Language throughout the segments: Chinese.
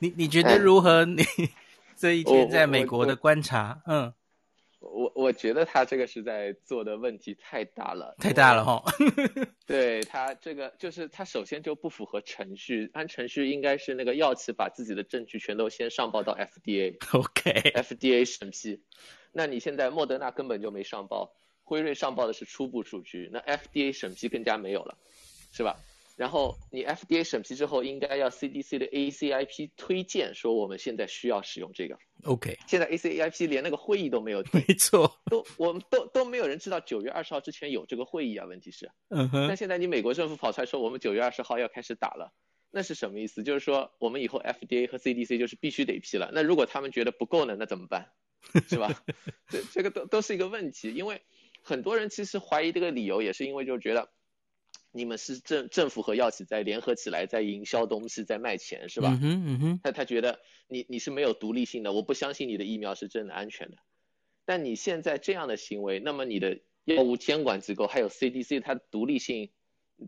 你你觉得如何？你 这一天在美国的观察，嗯。我我觉得他这个是在做的问题太大了，太大了哈。对他这个就是他首先就不符合程序，按程序应该是那个药企把自己的证据全都先上报到 FDA，OK，FDA 审批。那你现在莫德纳根本就没上报，辉瑞上报的是初步数据，那 FDA 审批更加没有了，是吧？然后你 FDA 审批之后，应该要 CDC 的 ACIP 推荐说我们现在需要使用这个。OK，现在 ACIP 连那个会议都没有，没错，都我们都都没有人知道九月二十号之前有这个会议啊。问题是，嗯哼，但现在你美国政府跑出来说我们九月二十号要开始打了，那是什么意思？就是说我们以后 FDA 和 CDC 就是必须得批了。那如果他们觉得不够呢，那怎么办？是吧？这这个都都是一个问题，因为很多人其实怀疑这个理由也是因为就觉得。你们是政政府和药企在联合起来，在营销东西，在卖钱，是吧？嗯哼，嗯哼。他他觉得你你是没有独立性的，我不相信你的疫苗是真的安全的。但你现在这样的行为，那么你的药物监管机构还有 CDC，它的独立性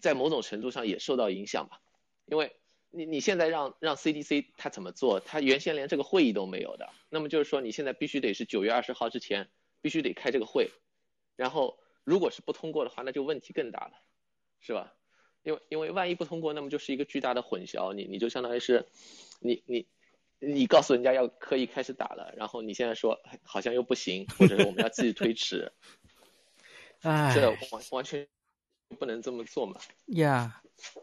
在某种程度上也受到影响吧？因为你你现在让让 CDC 它怎么做？它原先连这个会议都没有的。那么就是说，你现在必须得是九月二十号之前必须得开这个会，然后如果是不通过的话，那就问题更大了。是吧？因为因为万一不通过，那么就是一个巨大的混淆。你你就相当于是，你你你告诉人家要可以开始打了，然后你现在说好像又不行，或者是我们要继续推迟，哎，这完完全不能这么做嘛。呀、yeah.。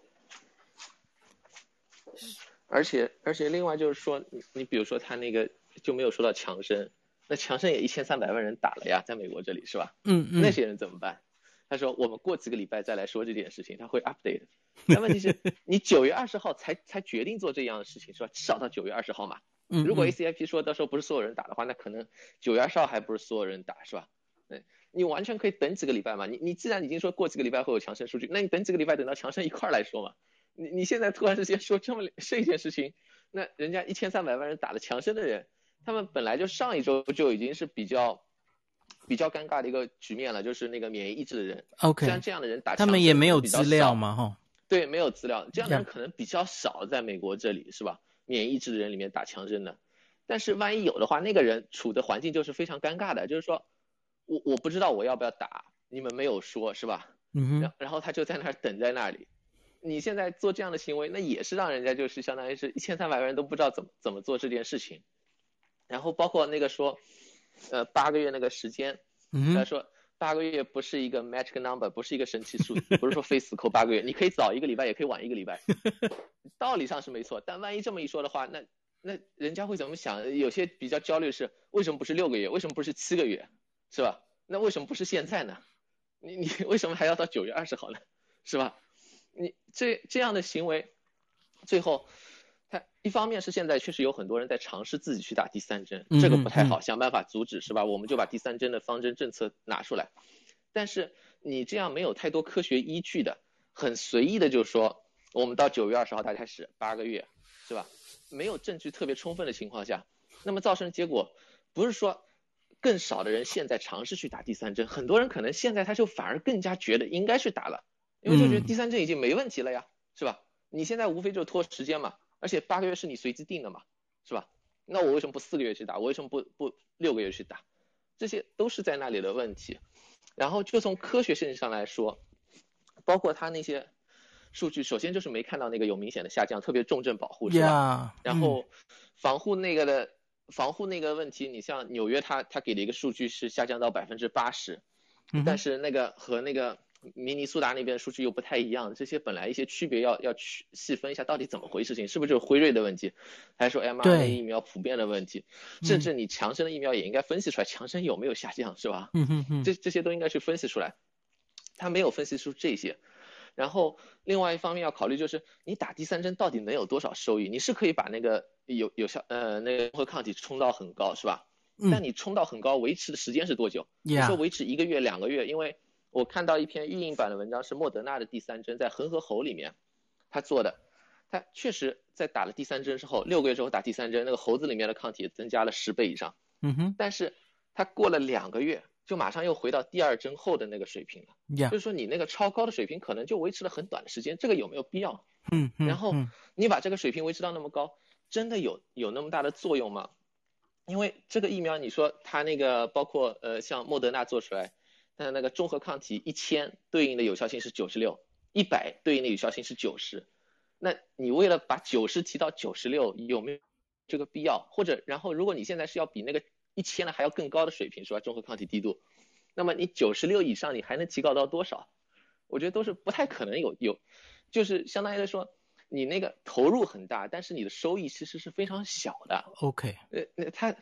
而且而且另外就是说，你你比如说他那个就没有说到强生，那强生也一千三百万人打了呀，在美国这里是吧？嗯嗯。那些人怎么办？他说：“我们过几个礼拜再来说这件事情，他会 update。但问题是，你九月二十号才才决定做这样的事情，是吧？至少到九月二十号嘛。如果 ACIP 说到时候不是所有人打的话，那可能九月二十号还不是所有人打，是吧？嗯，你完全可以等几个礼拜嘛。你你既然已经说过几个礼拜会有强生数据，那你等几个礼拜等到强生一块儿来说嘛。你你现在突然之间说这么这一件事情，那人家一千三百万人打了强生的人，他们本来就上一周就已经是比较。”比较尴尬的一个局面了，就是那个免疫抑制的人，OK，像这样的人打，他们也没有资料嘛，哈，对，没有资料，这样的人可能比较少，在美国这里、是吧？免疫抑制的人里面打强针的，但是万一有的话，那个人处的环境就是非常尴尬的，就是说我我不知道我要不要打，你们没有说是吧？嗯哼，然然后他就在那儿等在那里，你现在做这样的行为，那也是让人家就是相当于是一千三百个人都不知道怎么怎么做这件事情，然后包括那个说。呃，八个月那个时间，他说八个月不是一个 magic number，不是一个神奇数字，不是说非死扣八个月，你可以早一个礼拜，也可以晚一个礼拜，道理上是没错。但万一这么一说的话，那那人家会怎么想？有些比较焦虑是，为什么不是六个月？为什么不是七个月？是吧？那为什么不是现在呢？你你 为什么还要到九月二十号呢？是吧？你这这样的行为，最后。他一方面是现在确实有很多人在尝试自己去打第三针，这个不太好，想办法阻止是吧？我们就把第三针的方针政策拿出来。但是你这样没有太多科学依据的，很随意的就说我们到九月二十号才开始八个月，是吧？没有证据特别充分的情况下，那么造成的结果不是说更少的人现在尝试去打第三针，很多人可能现在他就反而更加觉得应该去打了，因为就觉得第三针已经没问题了呀，是吧？你现在无非就拖时间嘛。而且八个月是你随机定的嘛，是吧？那我为什么不四个月去打？我为什么不不六个月去打？这些都是在那里的问题。然后就从科学性上来说，包括他那些数据，首先就是没看到那个有明显的下降，特别重症保护是吧？Yeah, 然后防护那个的、嗯、防护那个问题，你像纽约他他给的一个数据是下降到百分之八十，但是那个和那个。明尼苏达那边的数据又不太一样，这些本来一些区别要要去细分一下，到底怎么回事情？是不是就是辉瑞的问题，还是说 mRNA 疫苗普遍的问题？甚至你强生的疫苗也应该分析出来，强生有没有下降，是吧？嗯嗯嗯，这这些都应该去分析出来。他没有分析出这些，然后另外一方面要考虑就是你打第三针到底能有多少收益？你是可以把那个有有效呃那个中和抗体冲到很高，是吧？但你冲到很高，维持的时间是多久？你说维持一个月两个月，因为。我看到一篇预印版的文章，是莫德纳的第三针在恒河猴里面，他做的，他确实在打了第三针之后，六个月之后打第三针，那个猴子里面的抗体增加了十倍以上。嗯哼。但是他过了两个月，就马上又回到第二针后的那个水平了。Yeah. 就是说你那个超高的水平可能就维持了很短的时间，这个有没有必要？嗯嗯。然后你把这个水平维持到那么高，真的有有那么大的作用吗？因为这个疫苗，你说它那个包括呃像莫德纳做出来，它那个中和抗体一千对应的有效性是九十六，一百对应的有效性是九十，那你为了把九十提到九十六，有没有这个必要？或者然后如果你现在是要比那个一千的还要更高的水平，是吧？中和抗体低度，那么你九十六以上，你还能提高到多少？我觉得都是不太可能有有，就是相当于来说。你那个投入很大，但是你的收益其实是非常小的。OK，呃，那他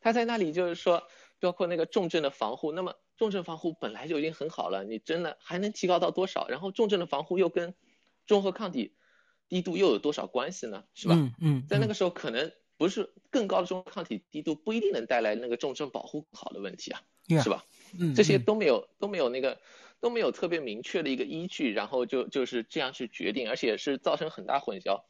他在那里就是说，包括那个重症的防护，那么重症防护本来就已经很好了，你真的还能提高到多少？然后重症的防护又跟中和抗体低度又有多少关系呢？是吧？嗯嗯，在那个时候可能不是更高的中和抗体低度不一定能带来那个重症保护好的问题啊，yeah, 是吧？嗯，这些都没有都没有那个。都没有特别明确的一个依据，然后就就是这样去决定，而且是造成很大混淆。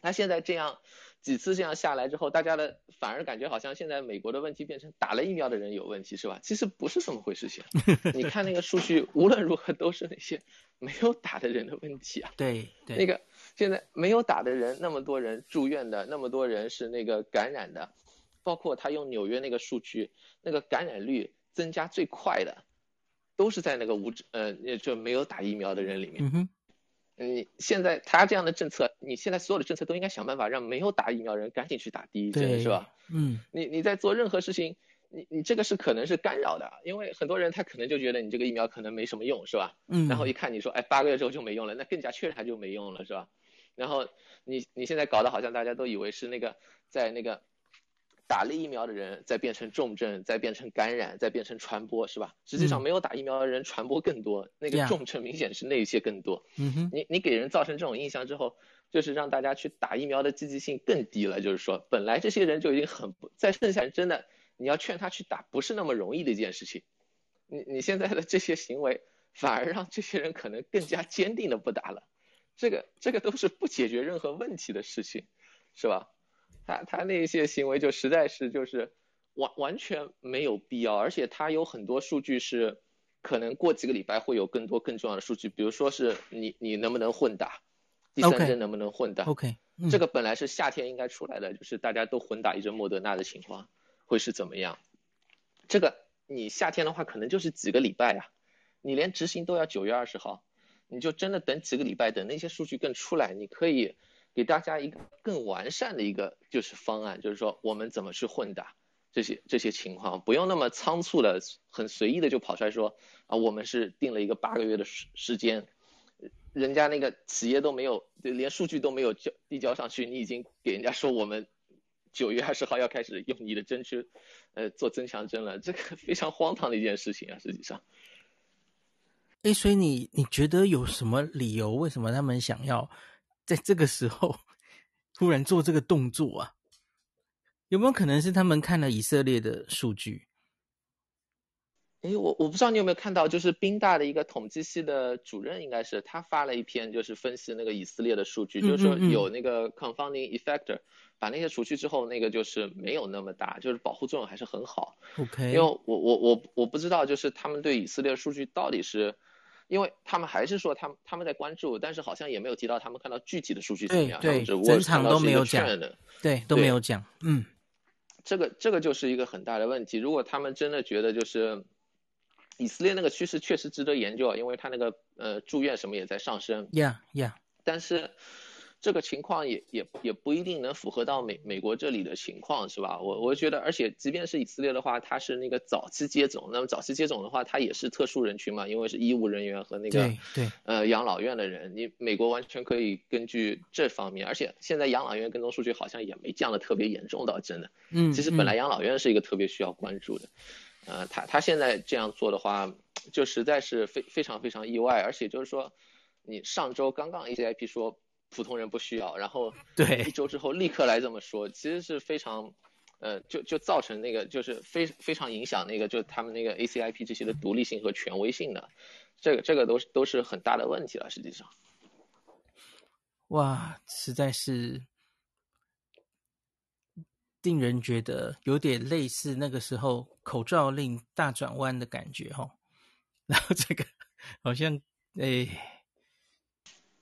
他现在这样几次这样下来之后，大家的反而感觉好像现在美国的问题变成打了疫苗的人有问题，是吧？其实不是这么回事情。你看那个数据，无论如何都是那些没有打的人的问题啊。对对。那个现在没有打的人，那么多人住院的，那么多人是那个感染的，包括他用纽约那个数据，那个感染率增加最快的。都是在那个无呃，就没有打疫苗的人里面。嗯哼，你现在他这样的政策，你现在所有的政策都应该想办法让没有打疫苗的人赶紧去打第一针，是吧？嗯，你你在做任何事情，你你这个是可能是干扰的，因为很多人他可能就觉得你这个疫苗可能没什么用，是吧？嗯，然后一看你说，哎，八个月之后就没用了，那更加确认它就没用了，是吧？然后你你现在搞得好像大家都以为是那个在那个。打了疫苗的人再变成重症，再变成感染，再变成传播，是吧？实际上没有打疫苗的人传播更多，嗯、那个重症明显是那些更多。嗯哼，你你给人造成这种印象之后，就是让大家去打疫苗的积极性更低了。就是说，本来这些人就已经很不，在剩下人真的你要劝他去打，不是那么容易的一件事情。你你现在的这些行为，反而让这些人可能更加坚定的不打了。这个这个都是不解决任何问题的事情，是吧？他他那些行为就实在是就是完完全没有必要，而且他有很多数据是可能过几个礼拜会有更多更重要的数据，比如说是你你能不能混打，第三针能不能混打？OK，, okay、嗯、这个本来是夏天应该出来的，就是大家都混打一针莫德纳的情况会是怎么样？这个你夏天的话可能就是几个礼拜啊，你连执行都要九月二十号，你就真的等几个礼拜，等那些数据更出来，你可以。给大家一个更完善的一个就是方案，就是说我们怎么去混打这些这些情况，不用那么仓促的、很随意的就跑出来说啊，我们是定了一个八个月的时时间，人家那个企业都没有，连数据都没有交递交上去，你已经给人家说我们九月二十号要开始用你的针去呃做增强针了，这个 非常荒唐的一件事情啊，实际上。哎，所以你你觉得有什么理由？为什么他们想要？在这个时候，突然做这个动作啊，有没有可能是他们看了以色列的数据？诶，我我不知道你有没有看到，就是宾大的一个统计系的主任，应该是他发了一篇，就是分析那个以色列的数据，嗯嗯嗯，就是说有那个 confounding effect，把那些除去之后，那个就是没有那么大，就是保护作用还是很好。OK，因为我我我我不知道，就是他们对以色列数据到底是。因为他们还是说他们他们在关注，但是好像也没有提到他们看到具体的数据怎么样，对，对，整场都没有讲的，对，都没有讲，嗯，这个这个就是一个很大的问题。如果他们真的觉得就是以色列那个趋势确实值得研究，因为他那个呃住院什么也在上升，Yeah Yeah，但是。这个情况也也也不一定能符合到美美国这里的情况，是吧？我我觉得，而且即便是以色列的话，它是那个早期接种，那么早期接种的话，它也是特殊人群嘛，因为是医务人员和那个对对呃养老院的人，你美国完全可以根据这方面，而且现在养老院跟踪数据好像也没降得特别严重倒真的，嗯，其实本来养老院是一个特别需要关注的，嗯、呃，他他现在这样做的话，就实在是非非常非常意外，而且就是说，你上周刚刚 ACIP 说。普通人不需要，然后对一周之后立刻来这么说，其实是非常，呃，就就造成那个就是非非常影响那个就他们那个 ACIP 这些的独立性和权威性的，这个这个都是都是很大的问题了，实际上。哇，实在是令人觉得有点类似那个时候口罩令大转弯的感觉哈，然后这个好像诶，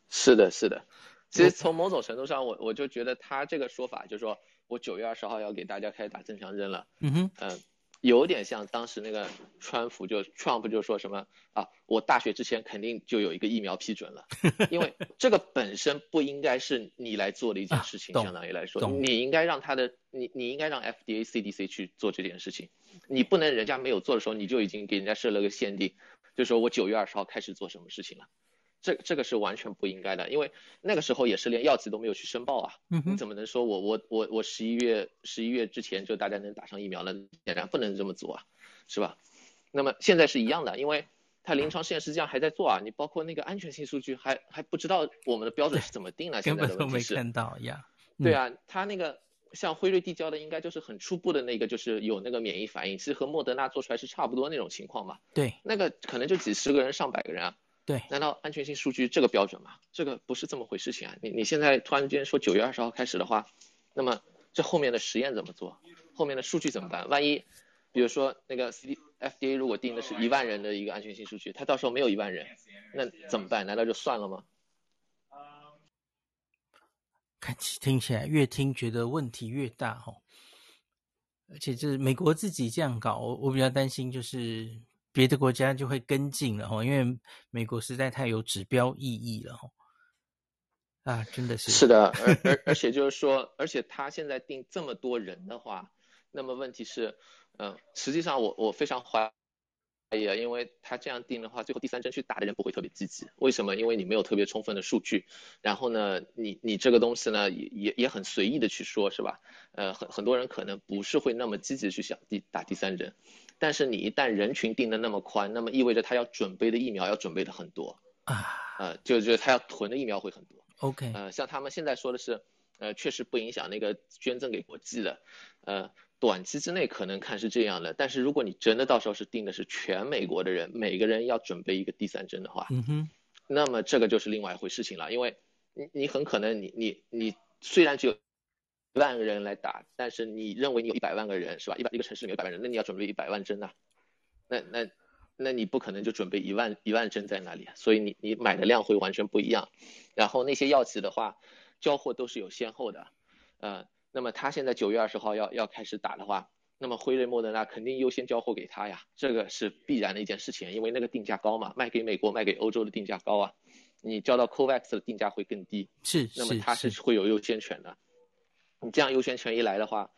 是的，是的。其实从某种程度上，我我就觉得他这个说法就是说我九月二十号要给大家开始打增强针了。嗯哼，嗯、呃，有点像当时那个川普就 Trump 就说什么啊，我大学之前肯定就有一个疫苗批准了，因为这个本身不应该是你来做的一件事情，啊、相当于来说，你应该让他的你你应该让 FDA CDC 去做这件事情，你不能人家没有做的时候你就已经给人家设了个限定，就说我九月二十号开始做什么事情了。这这个是完全不应该的，因为那个时候也是连药企都没有去申报啊，嗯、哼你怎么能说我我我我十一月十一月之前就大家能打上疫苗呢？显然不能这么做啊，是吧？那么现在是一样的，因为它临床试验实际上还在做啊，你包括那个安全性数据还还不知道我们的标准是怎么定的，现在的问题是根本都没看到呀。嗯、对啊，它那个像辉瑞递交的应该就是很初步的那个，就是有那个免疫反应，其实和莫德纳做出来是差不多那种情况嘛。对，那个可能就几十个人上百个人啊。对，难道安全性数据这个标准吗？这个不是这么回事情啊！你你现在突然间说九月二十号开始的话，那么这后面的实验怎么做？后面的数据怎么办？万一，比如说那个 C FDA 如果定的是一万人的一个安全性数据，他到时候没有一万人，那怎么办？难道就算了吗？看起听起来越听觉得问题越大哦，而且就是美国自己这样搞，我我比较担心就是。别的国家就会跟进了哈，因为美国实在太有指标意义了哈。啊，真的是。是的，而 而而且就是说，而且他现在定这么多人的话，那么问题是，嗯、呃，实际上我我非常怀疑啊，因为他这样定的话，最后第三针去打的人不会特别积极。为什么？因为你没有特别充分的数据，然后呢，你你这个东西呢，也也也很随意的去说，是吧？呃，很很多人可能不是会那么积极去想第打第三针。但是你一旦人群定的那么宽，那么意味着他要准备的疫苗要准备的很多啊，呃，就就他要囤的疫苗会很多。OK，呃，像他们现在说的是，呃，确实不影响那个捐赠给国际的，呃，短期之内可能看是这样的，但是如果你真的到时候是定的是全美国的人，每个人要准备一个第三针的话，嗯哼，那么这个就是另外一回事情了，因为你你很可能你你你虽然只有。一万个人来打，但是你认为你有一百万个人是吧？一百一个城市里面有一百万人，那你要准备一百万针呐？那那那你不可能就准备一万一万针在那里，所以你你买的量会完全不一样。然后那些药企的话，交货都是有先后的，呃，那么他现在九月二十号要要开始打的话，那么辉瑞、莫德纳肯定优先交货给他呀，这个是必然的一件事情，因为那个定价高嘛，卖给美国、卖给欧洲的定价高啊，你交到 COVAX 的定价会更低，是，那么他是会有优先权的。你这样优先权一来的话，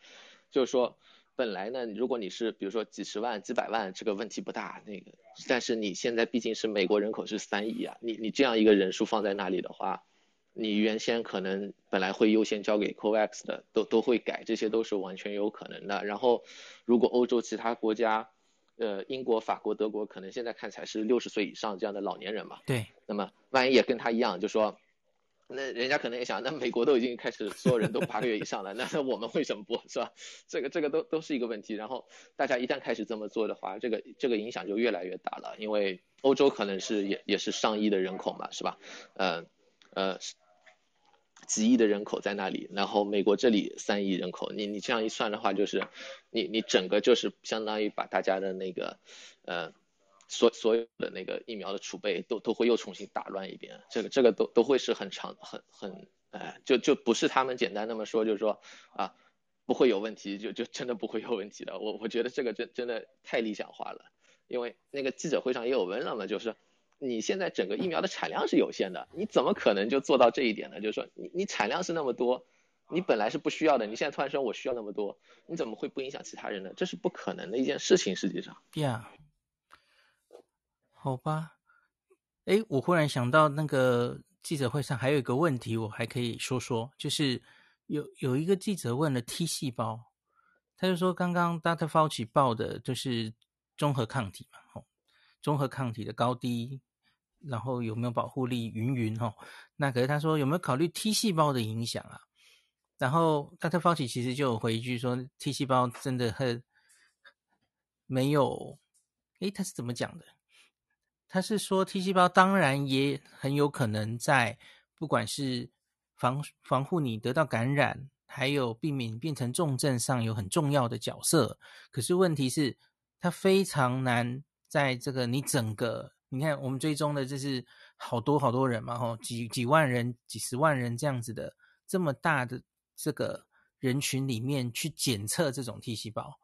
就是说，本来呢，如果你是比如说几十万、几百万，这个问题不大。那个，但是你现在毕竟是美国人口是三亿啊，你你这样一个人数放在那里的话，你原先可能本来会优先交给 COVAX 的，都都会改，这些都是完全有可能的。然后，如果欧洲其他国家，呃，英国、法国、德国，可能现在看起来是六十岁以上这样的老年人嘛，对，那么万一也跟他一样，就说。那人家可能也想，那美国都已经开始所有人都八个月以上了，那我们为什么不是吧？这个这个都都是一个问题。然后大家一旦开始这么做的话，这个这个影响就越来越大了。因为欧洲可能是也也是上亿的人口嘛，是吧？呃呃，几亿的人口在那里，然后美国这里三亿人口，你你这样一算的话，就是你你整个就是相当于把大家的那个呃。所所有的那个疫苗的储备都都会又重新打乱一遍，这个这个都都会是很长很很哎，就就不是他们简单那么说，就是说啊不会有问题，就就真的不会有问题的。我我觉得这个真真的太理想化了，因为那个记者会上也有问了嘛，就是你现在整个疫苗的产量是有限的，你怎么可能就做到这一点呢？就是说你你产量是那么多，你本来是不需要的，你现在突然说我需要那么多，你怎么会不影响其他人呢？这是不可能的一件事情，实际上。Yeah. 好吧，诶，我忽然想到那个记者会上还有一个问题，我还可以说说，就是有有一个记者问了 T 细胞，他就说刚刚 Dr. Fauci 报的就是综合抗体嘛，哦，综合抗体的高低，然后有没有保护力，云云吼，那可是他说有没有考虑 T 细胞的影响啊？然后 Dr. Fauci 其实就有回一句说 T 细胞真的很没有，诶，他是怎么讲的？他是说，T 细胞当然也很有可能在不管是防防护你得到感染，还有避免变成重症上有很重要的角色。可是问题是，它非常难在这个你整个，你看我们追踪的这是好多好多人嘛，吼，几几万人、几十万人这样子的这么大的这个人群里面去检测这种 T 细胞，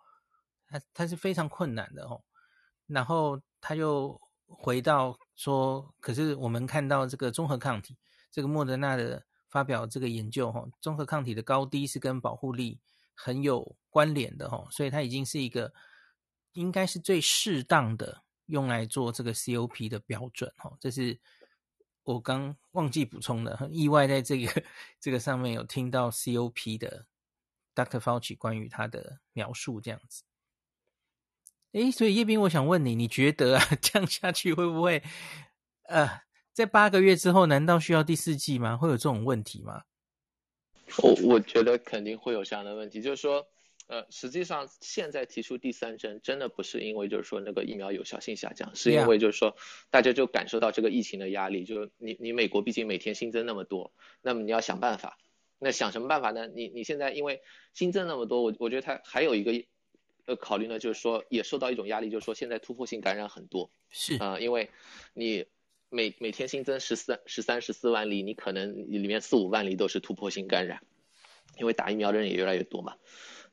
它它是非常困难的哦。然后他又回到说，可是我们看到这个中和抗体，这个莫德纳的发表这个研究，哈，中和抗体的高低是跟保护力很有关联的，哈，所以它已经是一个应该是最适当的用来做这个 COP 的标准，哈，这是我刚忘记补充的，很意外在这个这个上面有听到 COP 的 Dr. Fauci 关于他的描述这样子。诶，所以叶斌，我想问你，你觉得啊，这样下去会不会，呃，在八个月之后，难道需要第四季吗？会有这种问题吗？我我觉得肯定会有这样的问题，就是说，呃，实际上现在提出第三针，真的不是因为就是说那个疫苗有效性下降，是因为就是说大家就感受到这个疫情的压力，就是你你美国毕竟每天新增那么多，那么你要想办法，那想什么办法呢？你你现在因为新增那么多，我我觉得它还有一个。呃，考虑呢，就是说也受到一种压力，就是说现在突破性感染很多，是啊、呃，因为你每每天新增十三、十三、十四万例，你可能里面四五万例都是突破性感染，因为打疫苗的人也越来越多嘛。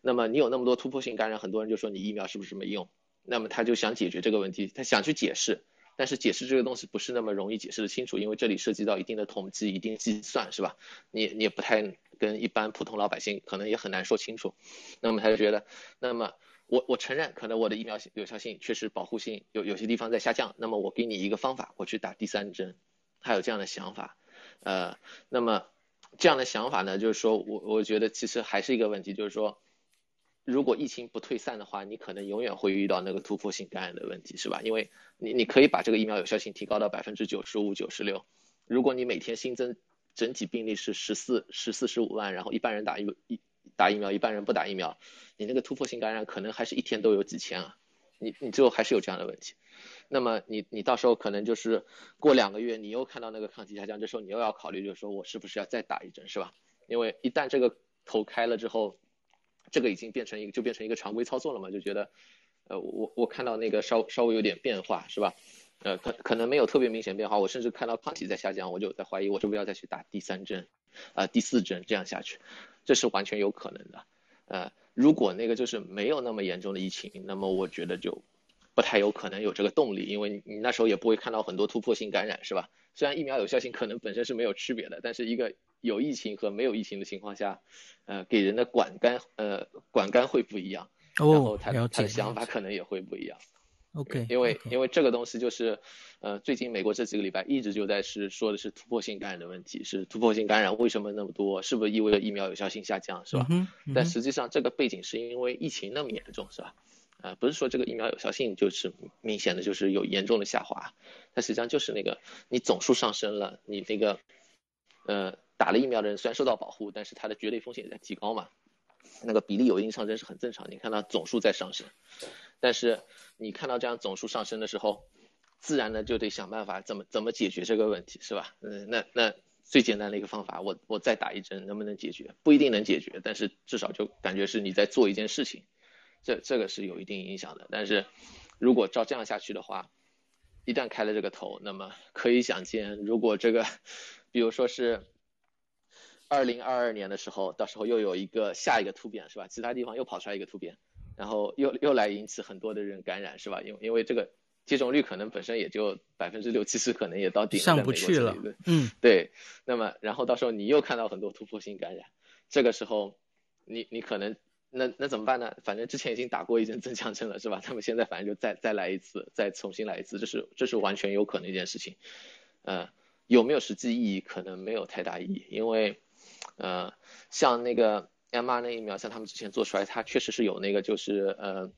那么你有那么多突破性感染，很多人就说你疫苗是不是没用？那么他就想解决这个问题，他想去解释，但是解释这个东西不是那么容易解释得清楚，因为这里涉及到一定的统计、一定计算，是吧？你你也不太跟一般普通老百姓可能也很难说清楚。那么他就觉得，那么。我我承认，可能我的疫苗有效性确实保护性有有些地方在下降。那么我给你一个方法，我去打第三针，他有这样的想法。呃，那么这样的想法呢，就是说我我觉得其实还是一个问题，就是说，如果疫情不退散的话，你可能永远会遇到那个突破性感染的问题，是吧？因为你你可以把这个疫苗有效性提高到百分之九十五、九十六，如果你每天新增整体病例是十四、十四、十五万，然后一般人打一一。打疫苗，一般人不打疫苗，你那个突破性感染可能还是一天都有几千啊，你你最后还是有这样的问题。那么你你到时候可能就是过两个月，你又看到那个抗体下降，这时候你又要考虑，就是说我是不是要再打一针，是吧？因为一旦这个头开了之后，这个已经变成一个就变成一个常规操作了嘛，就觉得，呃，我我看到那个稍稍微有点变化，是吧？呃，可可能没有特别明显变化，我甚至看到抗体在下降，我就在怀疑我是不是要再去打第三针，啊、呃，第四针这样下去。这是完全有可能的，呃，如果那个就是没有那么严重的疫情，那么我觉得就不太有可能有这个动力，因为你那时候也不会看到很多突破性感染，是吧？虽然疫苗有效性可能本身是没有区别的，但是一个有疫情和没有疫情的情况下，呃，给人的管干呃管干会不一样，然后他他的想法可能也会不一样。OK，因为因为这个东西就是，呃，最近美国这几个礼拜一直就在是说的是突破性感染的问题，是突破性感染为什么那么多？是不是意味着疫苗有效性下降？是吧？嗯嗯、但实际上这个背景是因为疫情那么严重，是吧？啊、呃，不是说这个疫苗有效性就是明显的就是有严重的下滑，它实际上就是那个你总数上升了，你那个呃打了疫苗的人虽然受到保护，但是它的绝对风险也在提高嘛，那个比例有一定上升是很正常，你看它总数在上升。但是你看到这样总数上升的时候，自然呢就得想办法怎么怎么解决这个问题，是吧？嗯，那那最简单的一个方法，我我再打一针能不能解决？不一定能解决，但是至少就感觉是你在做一件事情，这这个是有一定影响的。但是如果照这样下去的话，一旦开了这个头，那么可以想见，如果这个，比如说是二零二二年的时候，到时候又有一个下一个突变，是吧？其他地方又跑出来一个突变。然后又又来引起很多的人感染，是吧？因为因为这个接种率可能本身也就百分之六七十，可能也到顶了，上不去了。嗯，对。那么然后到时候你又看到很多突破性感染，这个时候你你可能那那怎么办呢？反正之前已经打过一针增强针了，是吧？他们现在反正就再再来一次，再重新来一次，这是这是完全有可能一件事情。呃，有没有实际意义？可能没有太大意义，因为呃，像那个。mRNA 疫苗像他们之前做出来，它确实是有那个就是呃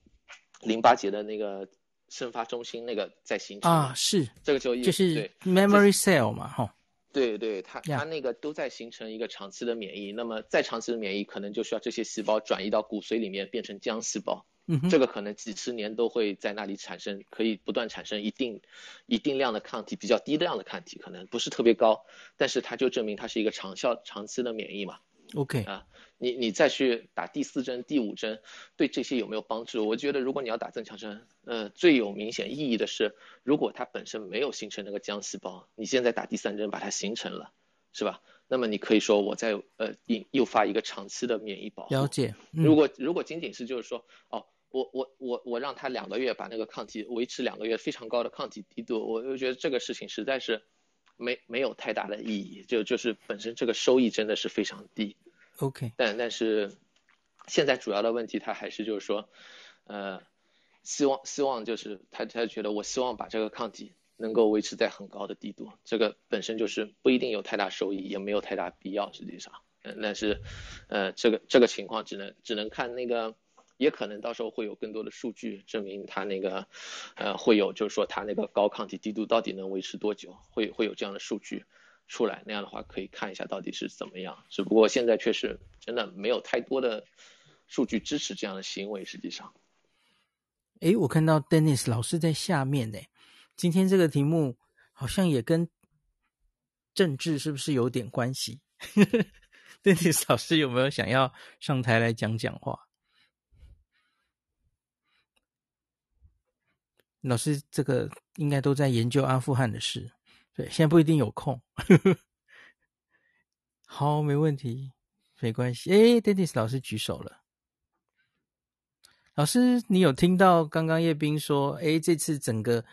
淋巴结的那个生发中心那个在形成啊，是这个就就是 memory cell 嘛，哈，对对，它它那个都在形成一个长期的免疫，那么再长期的免疫可能就需要这些细胞转移到骨髓里面变成浆细胞，嗯，这个可能几十年都会在那里产生，可以不断产生一定一定量的抗体，比较低量的抗体，可能不是特别高，但是它就证明它是一个长效长期的免疫嘛。OK 啊，你你再去打第四针、第五针，对这些有没有帮助？我觉得如果你要打增强针，呃，最有明显意义的是，如果它本身没有形成那个浆细胞，你现在打第三针把它形成了，是吧？那么你可以说我在呃引诱发一个长期的免疫保护。了解。嗯、如果如果仅仅是就是说，哦，我我我我让他两个月把那个抗体维持两个月非常高的抗体低度，我就觉得这个事情实在是。没没有太大的意义，就就是本身这个收益真的是非常低。OK，但但是现在主要的问题，他还是就是说，呃，希望希望就是他他觉得我希望把这个抗体能够维持在很高的低度，这个本身就是不一定有太大收益，也没有太大必要，实际上，嗯，但是，呃，这个这个情况只能只能看那个。也可能到时候会有更多的数据证明它那个，呃，会有就是说它那个高抗体低度到底能维持多久，会会有这样的数据出来，那样的话可以看一下到底是怎么样。只不过现在确实真的没有太多的数据支持这样的行为，实际上。哎，我看到 Dennis 老师在下面呢，今天这个题目好像也跟政治是不是有点关系？Dennis 老师有没有想要上台来讲讲话？老师，这个应该都在研究阿富汗的事，对，现在不一定有空。好，没问题，没关系。哎，Dennis 老师举手了。老师，你有听到刚刚叶斌说，哎，这次整个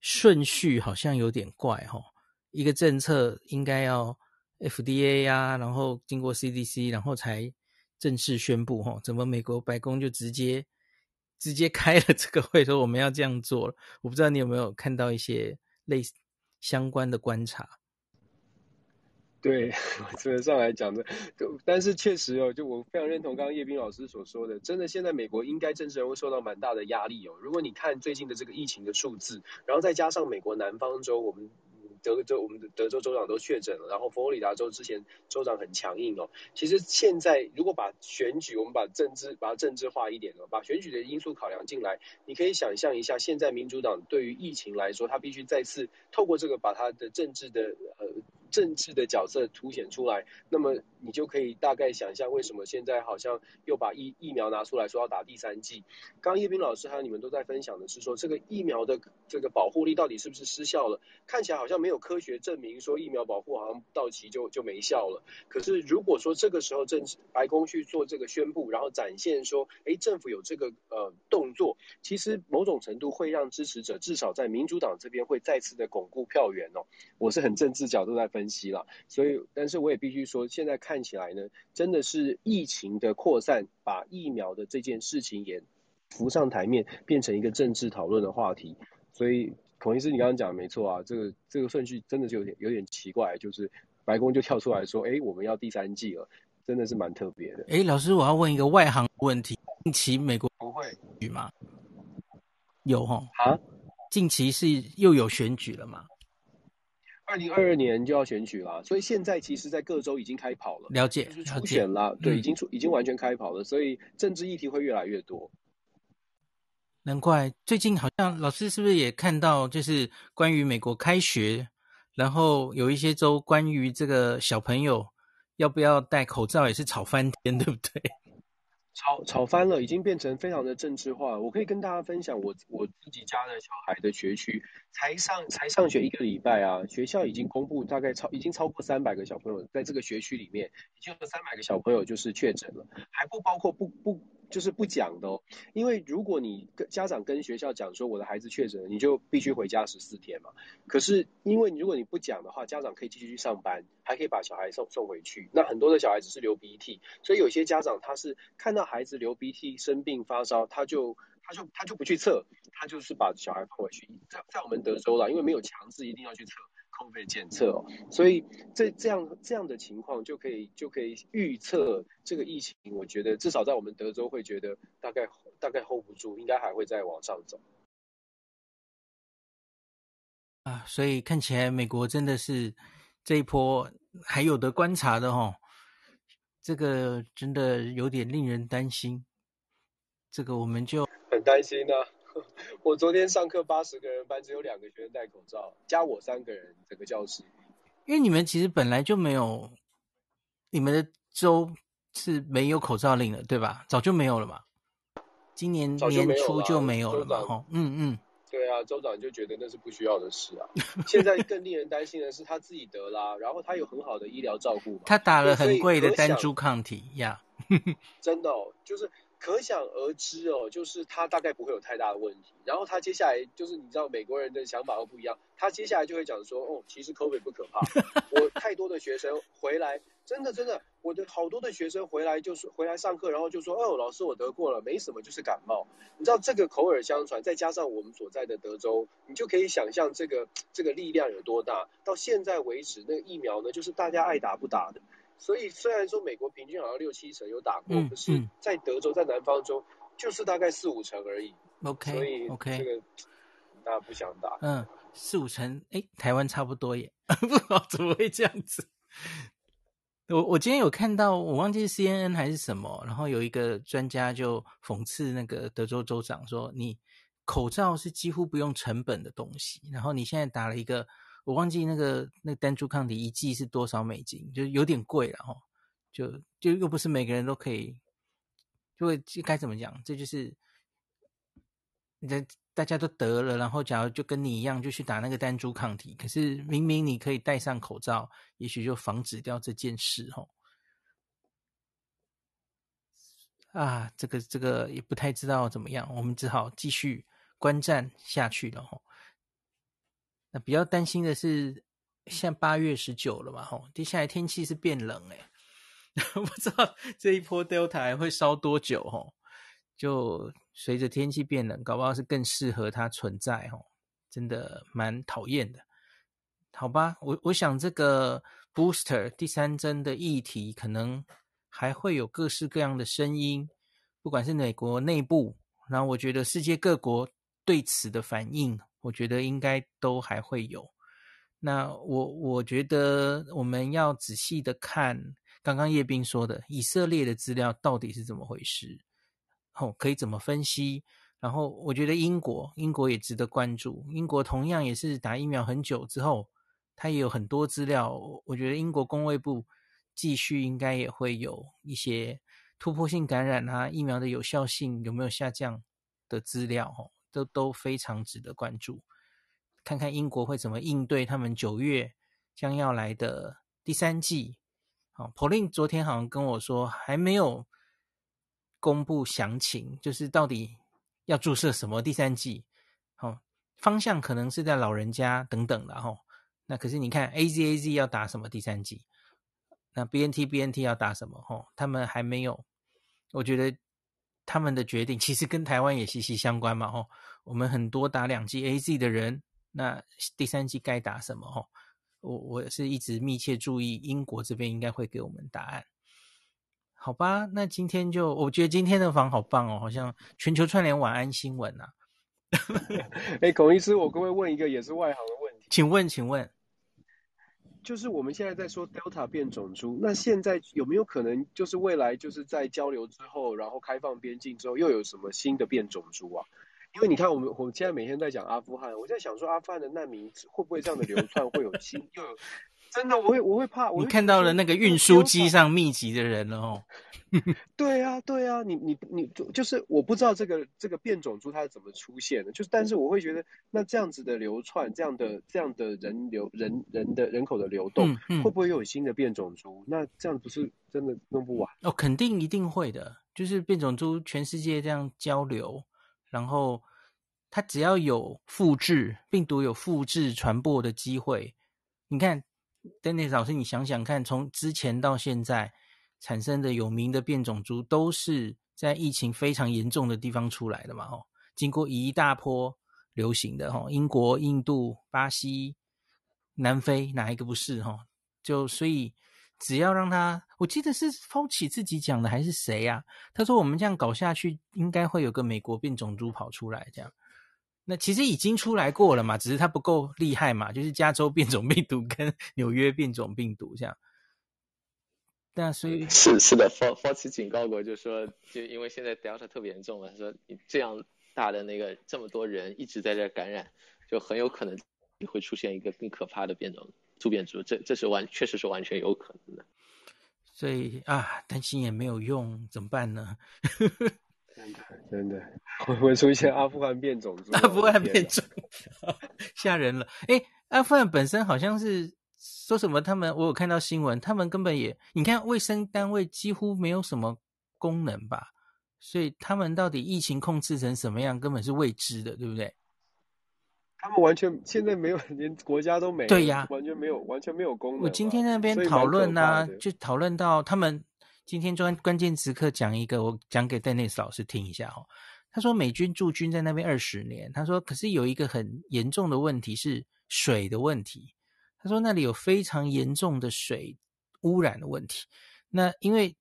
顺序好像有点怪哈、哦，一个政策应该要 FDA 呀、啊，然后经过 CDC，然后才正式宣布哈、哦，怎么美国白宫就直接？直接开了这个会，说我们要这样做了。我不知道你有没有看到一些类似相关的观察。对，我基本上来讲的，但是确实哦，就我非常认同刚刚叶斌老师所说的，真的现在美国应该政治人物受到蛮大的压力哦。如果你看最近的这个疫情的数字，然后再加上美国南方州，我们。德州，我们的德州州长都确诊了，然后佛罗里达州之前州长很强硬哦。其实现在如果把选举，我们把政治把它政治化一点哦，把选举的因素考量进来，你可以想象一下，现在民主党对于疫情来说，他必须再次透过这个把他的政治的呃。政治的角色凸显出来，那么你就可以大概想象为什么现在好像又把疫疫苗拿出来说要打第三剂。刚刚叶斌老师还有你们都在分享的是说，这个疫苗的这个保护力到底是不是失效了？看起来好像没有科学证明说疫苗保护好像到期就就没效了。可是如果说这个时候政治白宫去做这个宣布，然后展现说，哎，政府有这个呃动作，其实某种程度会让支持者至少在民主党这边会再次的巩固票源哦。我是很政治角度在分。分析了，所以，但是我也必须说，现在看起来呢，真的是疫情的扩散，把疫苗的这件事情也浮上台面，变成一个政治讨论的话题。所以，孔医师，你刚刚讲的没错啊，这个这个顺序真的是有点有点奇怪，就是白宫就跳出来说，哎，我们要第三季了，真的是蛮特别的。哎，老师，我要问一个外行问题：近期美国不会选举吗？有哈？啊？近期是又有选举了吗？二零二二年就要选举了，所以现在其实，在各州已经开跑了，了解，就是初选了，了，对，已经出，已经完全开跑了，所以政治议题会越来越多。难怪最近好像老师是不是也看到，就是关于美国开学，然后有一些州关于这个小朋友要不要戴口罩也是吵翻天，对不对？吵吵翻了，已经变成非常的政治化。我可以跟大家分享我我自己家的小孩的学区，才上才上学一个礼拜啊，学校已经公布大概超已经超过三百个小朋友在这个学区里面，已经有三百个小朋友就是确诊了，还不包括不不。就是不讲的哦，因为如果你跟家长跟学校讲说我的孩子确诊了，你就必须回家十四天嘛。可是因为如果你不讲的话，家长可以继续去上班，还可以把小孩送送回去。那很多的小孩只是流鼻涕，所以有些家长他是看到孩子流鼻涕、生病发烧，他就他就他就不去测，他就是把小孩放回去。在在我们德州啦，因为没有强制一定要去测。COVID 检测哦，所以这这样这样的情况就可以就可以预测这个疫情，我觉得至少在我们德州会觉得大概大概 hold 不住，应该还会再往上走。啊，所以看起来美国真的是这一波还有的观察的哦，这个真的有点令人担心，这个我们就很担心呢、啊。我昨天上课八十个人班，只有两个学生戴口罩，加我三个人，整个教室。因为你们其实本来就没有，你们的州是没有口罩令的，对吧？早就没有了嘛。今年年初就没有了嘛。哈，嗯嗯。对啊，州长就觉得那是不需要的事啊。现在更令人担心的是他自己得啦，然后他有很好的医疗照顾嘛。他打了很贵的单株抗体呀。真的哦，就是可想而知哦，就是他大概不会有太大的问题。然后他接下来就是你知道美国人的想法会不一样，他接下来就会讲说，哦，其实 COVID 不可怕。我太多的学生回来。真的真的，我的好多的学生回来就是回来上课，然后就说：“哦，老师，我得过了，没什么，就是感冒。”你知道这个口耳相传，再加上我们所在的德州，你就可以想象这个这个力量有多大。到现在为止，那个疫苗呢，就是大家爱打不打的。所以虽然说美国平均好像六七成有打过，嗯、可是在德州在南方州就是大概四五成而已。OK，所以 OK，这个大家不想打。嗯，四五成，哎，台湾差不多耶，不知道怎么会这样子。我我今天有看到，我忘记是 CNN 还是什么，然后有一个专家就讽刺那个德州州长说：“你口罩是几乎不用成本的东西，然后你现在打了一个，我忘记那个那个单株抗体一剂是多少美金，就有点贵了哈，就就又不是每个人都可以，就会该怎么讲？这就是你在。”大家都得了，然后假如就跟你一样，就去打那个单株抗体。可是明明你可以戴上口罩，也许就防止掉这件事吼。啊，这个这个也不太知道怎么样，我们只好继续观战下去了吼。那比较担心的是，现在八月十九了嘛吼，接下来天气是变冷哎，不知道这一波 Delta 会烧多久吼。就随着天气变冷，搞不好是更适合它存在哦，真的蛮讨厌的。好吧，我我想这个 booster 第三针的议题，可能还会有各式各样的声音，不管是美国内部，然后我觉得世界各国对此的反应，我觉得应该都还会有。那我我觉得我们要仔细的看刚刚叶斌说的以色列的资料到底是怎么回事。哦，可以怎么分析？然后我觉得英国，英国也值得关注。英国同样也是打疫苗很久之后，它也有很多资料。我觉得英国公卫部继续应该也会有一些突破性感染啊，疫苗的有效性有没有下降的资料，哦，都都非常值得关注。看看英国会怎么应对他们九月将要来的第三季。好，Pauline 昨天好像跟我说还没有。公布详情，就是到底要注射什么第三季，哦，方向可能是在老人家等等的哈。那可是你看 A Z A Z 要打什么第三季，那 B N T B N T 要打什么？哈，他们还没有。我觉得他们的决定其实跟台湾也息息相关嘛。哦，我们很多打两剂 A Z 的人，那第三剂该打什么？哦，我我是一直密切注意，英国这边应该会给我们答案。好吧，那今天就我觉得今天的房好棒哦，好像全球串联晚安新闻啊。哎，孔医师，我可不可以问一个也是外行的问题？请问，请问，就是我们现在在说 Delta 变种株，那现在有没有可能就是未来就是在交流之后，然后开放边境之后，又有什么新的变种株啊？因为你看，我们我们现在每天在讲阿富汗，我在想说，阿富汗的难民会不会这样的流窜会有新又有？真的，我会我会怕。我你看到了那个运输机上密集的人了哦。对啊，对啊，你你你就就是我不知道这个这个变种猪它是怎么出现的，就是但是我会觉得那这样子的流窜，这样的这样的人流人人的人口的流动，嗯嗯、会不会又有新的变种猪？那这样不是真的弄不完？哦，肯定一定会的。就是变种猪全世界这样交流，然后它只要有复制病毒有复制传播的机会，你看。Dennis 老师，你想想看，从之前到现在产生的有名的变种株，都是在疫情非常严重的地方出来的嘛？吼，经过一大波流行的吼，英国、印度、巴西、南非，哪一个不是？吼，就所以只要让他，我记得是 Fauci 自己讲的还是谁呀？他说我们这样搞下去，应该会有个美国变种株跑出来，这样。那其实已经出来过了嘛，只是它不够厉害嘛，就是加州变种病毒跟 纽约变种病毒这样。那所以是是的，Fauci 警告过，就说，就因为现在 Delta 特别严重嘛，他说你这样大的那个这么多人一直在这感染，就很有可能会出现一个更可怕的变种突变株，这这是完确实是完全有可能的。所以啊，担心也没有用，怎么办呢？真的真的会会出现阿富汗变种，阿富汗变种，吓人了。哎，阿富汗本身好像是说什么？他们我有看到新闻，他们根本也，你看卫生单位几乎没有什么功能吧？所以他们到底疫情控制成什么样，根本是未知的，对不对？他们完全现在没有，连国家都没有，对呀，完全没有，完全没有功能。我今天那边讨论呢，就讨论到他们今天专关键时刻讲一个，我讲给戴内斯老师听一下哦。他说美军驻军在那边二十年，他说可是有一个很严重的问题是水的问题。他说那里有非常严重的水污染的问题。那因为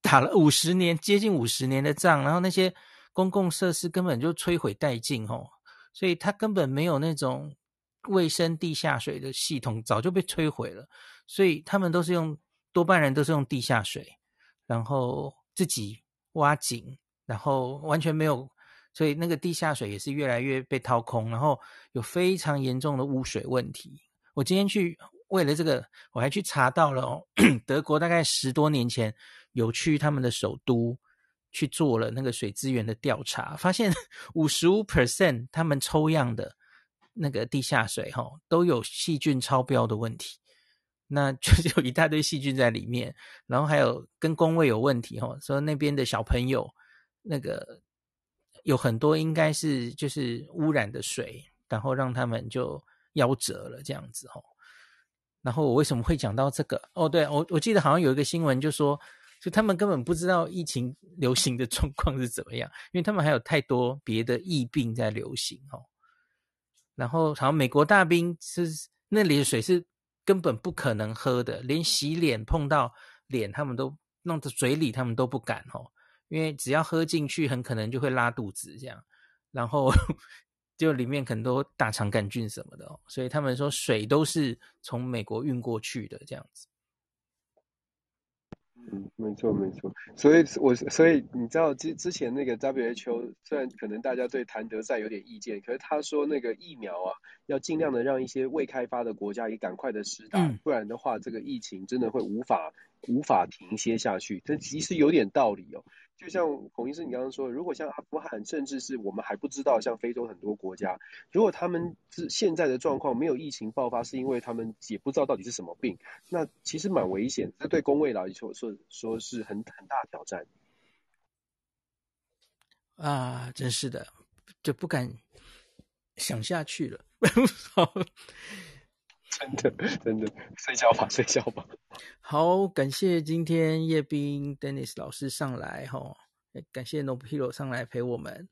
打了五十年，接近五十年的仗，然后那些公共设施根本就摧毁殆尽哦。所以他根本没有那种卫生地下水的系统，早就被摧毁了。所以他们都是用，多半人都是用地下水，然后自己挖井，然后完全没有，所以那个地下水也是越来越被掏空，然后有非常严重的污水问题。我今天去为了这个，我还去查到了哦，德国大概十多年前有去他们的首都。去做了那个水资源的调查，发现 五十五 percent 他们抽样的那个地下水哈都有细菌超标的问题，那就 是有一大堆细菌在里面，然后还有跟工位有问题哈，说那边的小朋友那个有很多应该是就是污染的水，然后让他们就夭折了这样子哈。然后我为什么会讲到这个？哦，对，我我记得好像有一个新闻就说。就他们根本不知道疫情 流行的状况是怎么样，因为他们还有太多别的疫病在流行哦。然后好像美国大兵是那里的水是根本不可能喝的，连洗脸碰到脸他们都弄到嘴里，他们都不敢哦，因为只要喝进去，很可能就会拉肚子这样。然后 就里面很多大肠杆菌什么的哦，所以他们说水都是从美国运过去的这样子。嗯，没错没错，所以我所以你知道之之前那个 WHO 虽然可能大家对谭德赛有点意见，可是他说那个疫苗啊，要尽量的让一些未开发的国家也赶快的施打，不然的话这个疫情真的会无法无法停歇下去。这其实有点道理哦。就像孔医生你刚刚说，如果像阿富汗，甚至是我们还不知道，像非洲很多国家，如果他们是现在的状况没有疫情爆发，是因为他们也不知道到底是什么病，那其实蛮危险，这对公卫来说说说是很很大挑战。啊，真是的，就不敢想下去了。真的，真的，睡觉吧，睡觉吧。好，感谢今天叶斌 Dennis 老师上来哈，感谢 Nobilo 上来陪我们。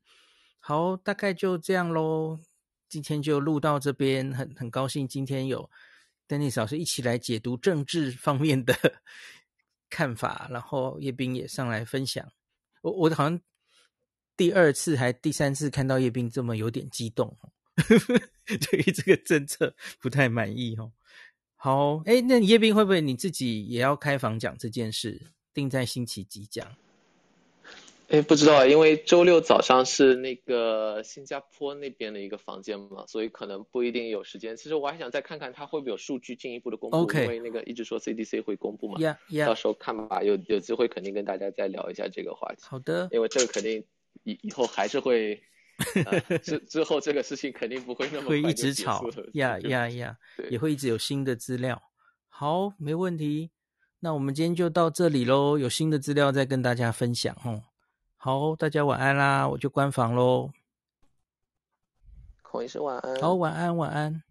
好，大概就这样喽，今天就录到这边，很很高兴今天有 Dennis 老师一起来解读政治方面的 看法，然后叶斌也上来分享。我我好像第二次还第三次看到叶斌这么有点激动呵呵。对于这个政策不太满意哦。好，哎，那叶斌会不会你自己也要开房讲这件事？定在星期几讲？哎，不知道，因为周六早上是那个新加坡那边的一个房间嘛，所以可能不一定有时间。其实我还想再看看他会不会有数据进一步的公布，Okay. 因为那个一直说 CDC 会公布嘛。Yeah, yeah. 到时候看吧，有有机会肯定跟大家再聊一下这个话题。好的，因为这个肯定以以后还是会。之、啊、之后这个事情肯定不会那么会一直吵呀 呀呀，也会一直有新的资料。好，没问题。那我们今天就到这里喽，有新的资料再跟大家分享哦。好，大家晚安啦，我就关房喽。孔医师晚安。好，晚安，晚安。